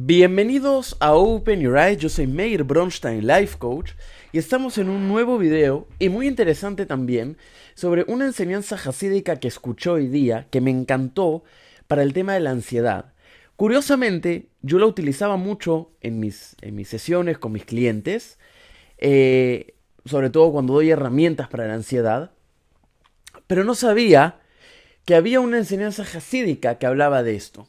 Bienvenidos a Open Your Eyes, yo soy Meir Bronstein, Life Coach, y estamos en un nuevo video, y muy interesante también, sobre una enseñanza hasídica que escuché hoy día, que me encantó, para el tema de la ansiedad. Curiosamente, yo la utilizaba mucho en mis, en mis sesiones con mis clientes, eh, sobre todo cuando doy herramientas para la ansiedad, pero no sabía que había una enseñanza hasídica que hablaba de esto.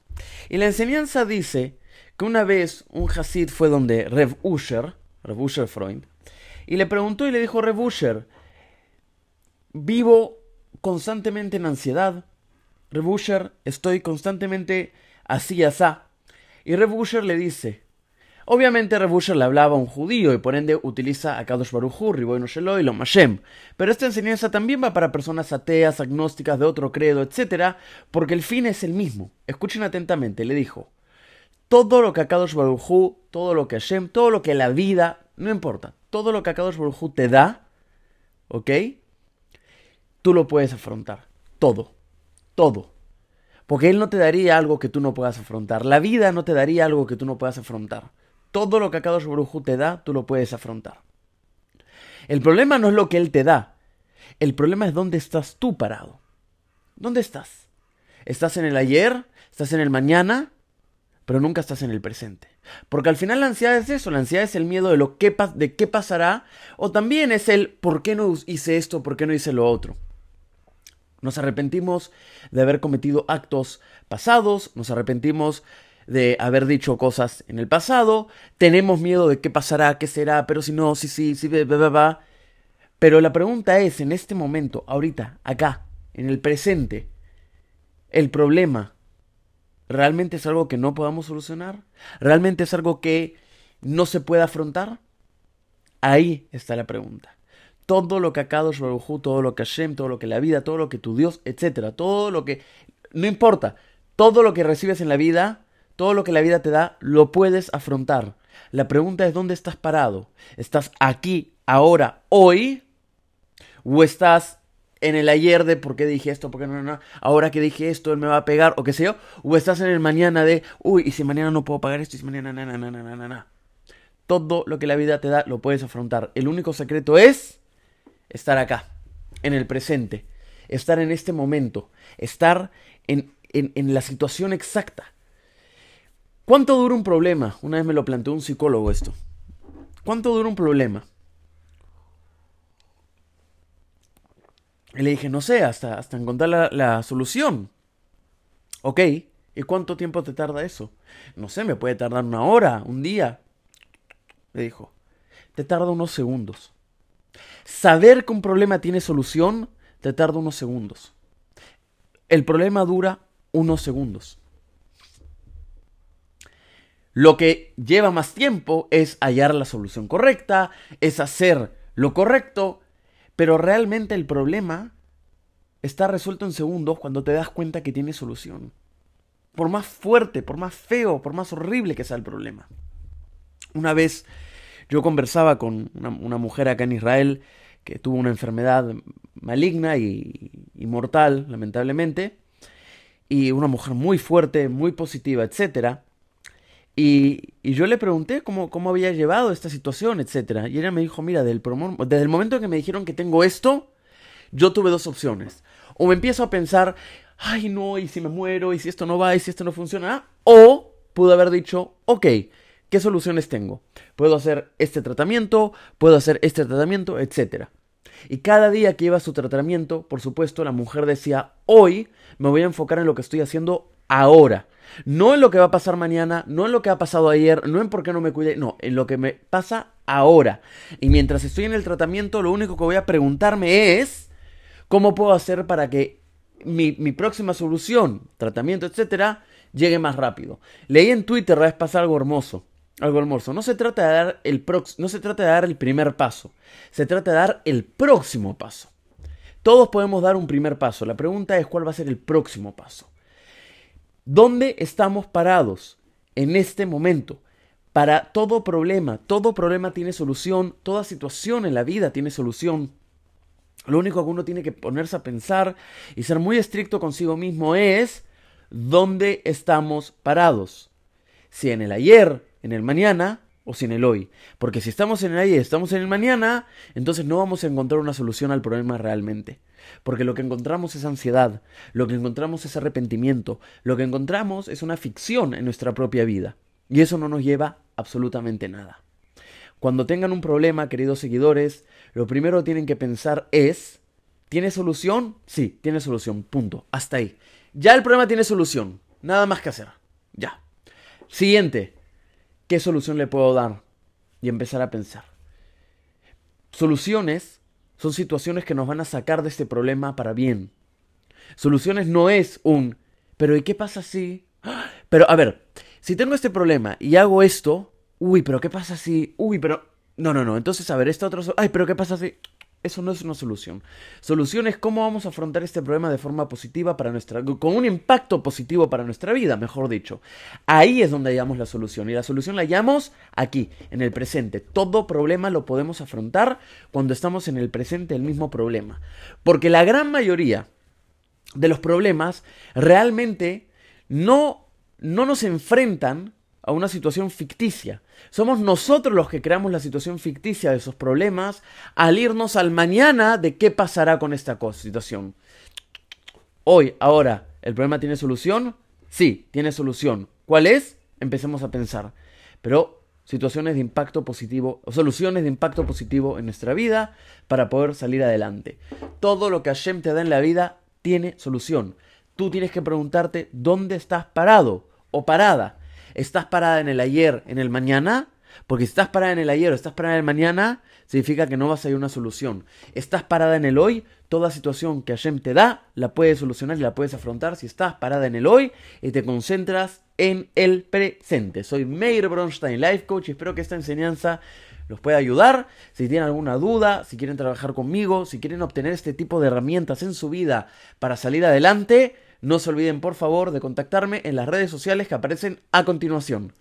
Y la enseñanza dice que una vez un Hasid fue donde Rev Usher, Rev Usher Freund, y le preguntó y le dijo, Rev Usher, vivo constantemente en ansiedad. Rev Usher, estoy constantemente así y asá. Y Rev Usher le dice, Obviamente Rebusher le hablaba a un judío y por ende utiliza a Kadosh Baruj Hu, Riboy y lo. Pero esta enseñanza también va para personas ateas, agnósticas, de otro credo, etc. Porque el fin es el mismo. Escuchen atentamente, le dijo. Todo lo que Kadosh Baruj todo lo que Hashem, todo lo que la vida, no importa, todo lo que Kadosh Baruj te da, ¿ok? Tú lo puedes afrontar. Todo. Todo. Porque Él no te daría algo que tú no puedas afrontar. La vida no te daría algo que tú no puedas afrontar. Todo lo que Akadosh Baruj te da, tú lo puedes afrontar. El problema no es lo que Él te da. El problema es dónde estás tú parado. ¿Dónde estás? ¿Estás en el ayer? ¿Estás en el mañana? Pero nunca estás en el presente. Porque al final la ansiedad es eso, la ansiedad es el miedo de lo que de qué pasará, o también es el por qué no hice esto, por qué no hice lo otro. Nos arrepentimos de haber cometido actos pasados, nos arrepentimos de haber dicho cosas en el pasado, tenemos miedo de qué pasará, qué será, pero si no, si sí, si, si, va, va. Pero la pregunta es, en este momento, ahorita, acá, en el presente, el problema, ¿realmente es algo que no podamos solucionar? ¿Realmente es algo que no se puede afrontar? Ahí está la pregunta. Todo lo que Akadosh Baruj todo lo que Hashem, todo lo que la vida, todo lo que tu Dios, etcétera, todo lo que no importa, todo lo que recibes en la vida todo lo que la vida te da lo puedes afrontar. La pregunta es dónde estás parado. ¿Estás aquí, ahora, hoy? ¿O estás en el ayer de por qué dije esto, por qué no, no, ahora que dije esto, él me va a pegar, o qué sé yo? ¿O estás en el mañana de, uy, y si mañana no puedo pagar esto, y si mañana, na, na, na, na, na, na. Todo lo que la vida te da lo puedes afrontar. El único secreto es estar acá, en el presente, estar en este momento, estar en, en, en la situación exacta. ¿Cuánto dura un problema? Una vez me lo planteó un psicólogo esto. ¿Cuánto dura un problema? Y le dije, no sé, hasta, hasta encontrar la, la solución. Ok, ¿y cuánto tiempo te tarda eso? No sé, me puede tardar una hora, un día. Le dijo, te tarda unos segundos. Saber que un problema tiene solución te tarda unos segundos. El problema dura unos segundos. Lo que lleva más tiempo es hallar la solución correcta, es hacer lo correcto, pero realmente el problema está resuelto en segundos cuando te das cuenta que tiene solución. Por más fuerte, por más feo, por más horrible que sea el problema. Una vez yo conversaba con una, mujer acá en Israel que tuvo una enfermedad maligna y, y mortal, lamentablemente, y una mujer muy fuerte, muy positiva, etcétera. Y, yo le pregunté cómo, cómo había llevado esta situación, etc. Y ella me dijo, mira, desde el, desde el momento que me dijeron que tengo esto, yo tuve dos opciones. O me empiezo a pensar, ay no, y si me muero, y si esto no va, y si esto no funciona. O pude haber dicho, ok, ¿qué soluciones tengo? Puedo hacer este tratamiento, puedo hacer este tratamiento, etc. Y cada día que iba su tratamiento, por supuesto, la mujer decía, hoy me voy a enfocar en lo que estoy haciendo ahora. No en lo que va a pasar mañana, no en lo que ha pasado ayer, no en por qué no me cuidé, no, en lo que me pasa ahora. Y mientras estoy en el tratamiento, lo único que voy a preguntarme es cómo puedo hacer para que mi, próxima solución, tratamiento, etcétera, llegue más rápido. Leí en Twitter la vez pasada algo hermoso. Algo hermoso. No se trata de dar el no se trata de dar el primer paso. Se trata de dar el próximo paso. Todos podemos dar un primer paso. La pregunta es cuál va a ser el próximo paso. ¿Dónde estamos parados en este momento? Para todo problema, todo problema tiene solución, toda situación en la vida tiene solución. Lo único que uno tiene que ponerse a pensar y ser muy estricto consigo mismo es dónde estamos parados. si en el ayer, en el mañana o si en el hoy. Porque si estamos en el ayer, estamos en el mañana, entonces no vamos a encontrar una solución al problema realmente. Porque lo que encontramos es ansiedad, lo que encontramos es arrepentimiento, lo que encontramos es una ficción en nuestra propia vida. Y eso no nos lleva absolutamente nada. Cuando tengan un problema, queridos seguidores, lo primero que tienen que pensar es, ¿tiene solución? Sí, tiene solución, punto. Hasta ahí. Ya el problema tiene solución. Nada más que hacer. Ya. Siguiente. ¿Qué solución le puedo dar? Y empezar a pensar. Soluciones son situaciones que nos van a sacar de este problema para bien. Soluciones no es un, pero ¿y qué pasa si? Pero a ver, si tengo este problema y hago esto, uy, pero ¿qué pasa si? Uy, pero... No, no, no. Entonces, a ver, esta otra... Ay, pero ¿qué pasa si? Eso no es una solución. Solución es cómo vamos a afrontar este problema de forma positiva para nuestra... con un impacto positivo para nuestra vida, mejor dicho. Ahí es donde hallamos la solución. Y la solución la hallamos aquí, en el presente. Todo problema lo podemos afrontar cuando estamos en el presente del mismo problema. Porque la gran mayoría de los problemas realmente no, no nos enfrentan a una situación ficticia. Somos nosotros los que creamos la situación ficticia de esos problemas al irnos al mañana de qué pasará con esta situación. Hoy, ahora, ¿el problema tiene solución? Sí, tiene solución. ¿Cuál es? Empecemos a pensar. Pero situaciones de impacto positivo o soluciones de impacto positivo en nuestra vida para poder salir adelante. Todo lo que Hashem te da en la vida tiene solución. Tú tienes que preguntarte dónde estás parado o parada estás parada en el ayer, en el mañana, porque si estás parada en el ayer o estás parada en el mañana, significa que no vas a ir una solución. Estás parada en el hoy, toda situación que Hashem te da, la puedes solucionar y la puedes afrontar si estás parada en el hoy y te concentras en el presente. Soy Meir Bronstein, Life Coach, y espero que esta enseñanza los pueda ayudar. Si tienen alguna duda, si quieren trabajar conmigo, si quieren obtener este tipo de herramientas en su vida para salir adelante, no se olviden por favor de contactarme en las redes sociales que aparecen a continuación.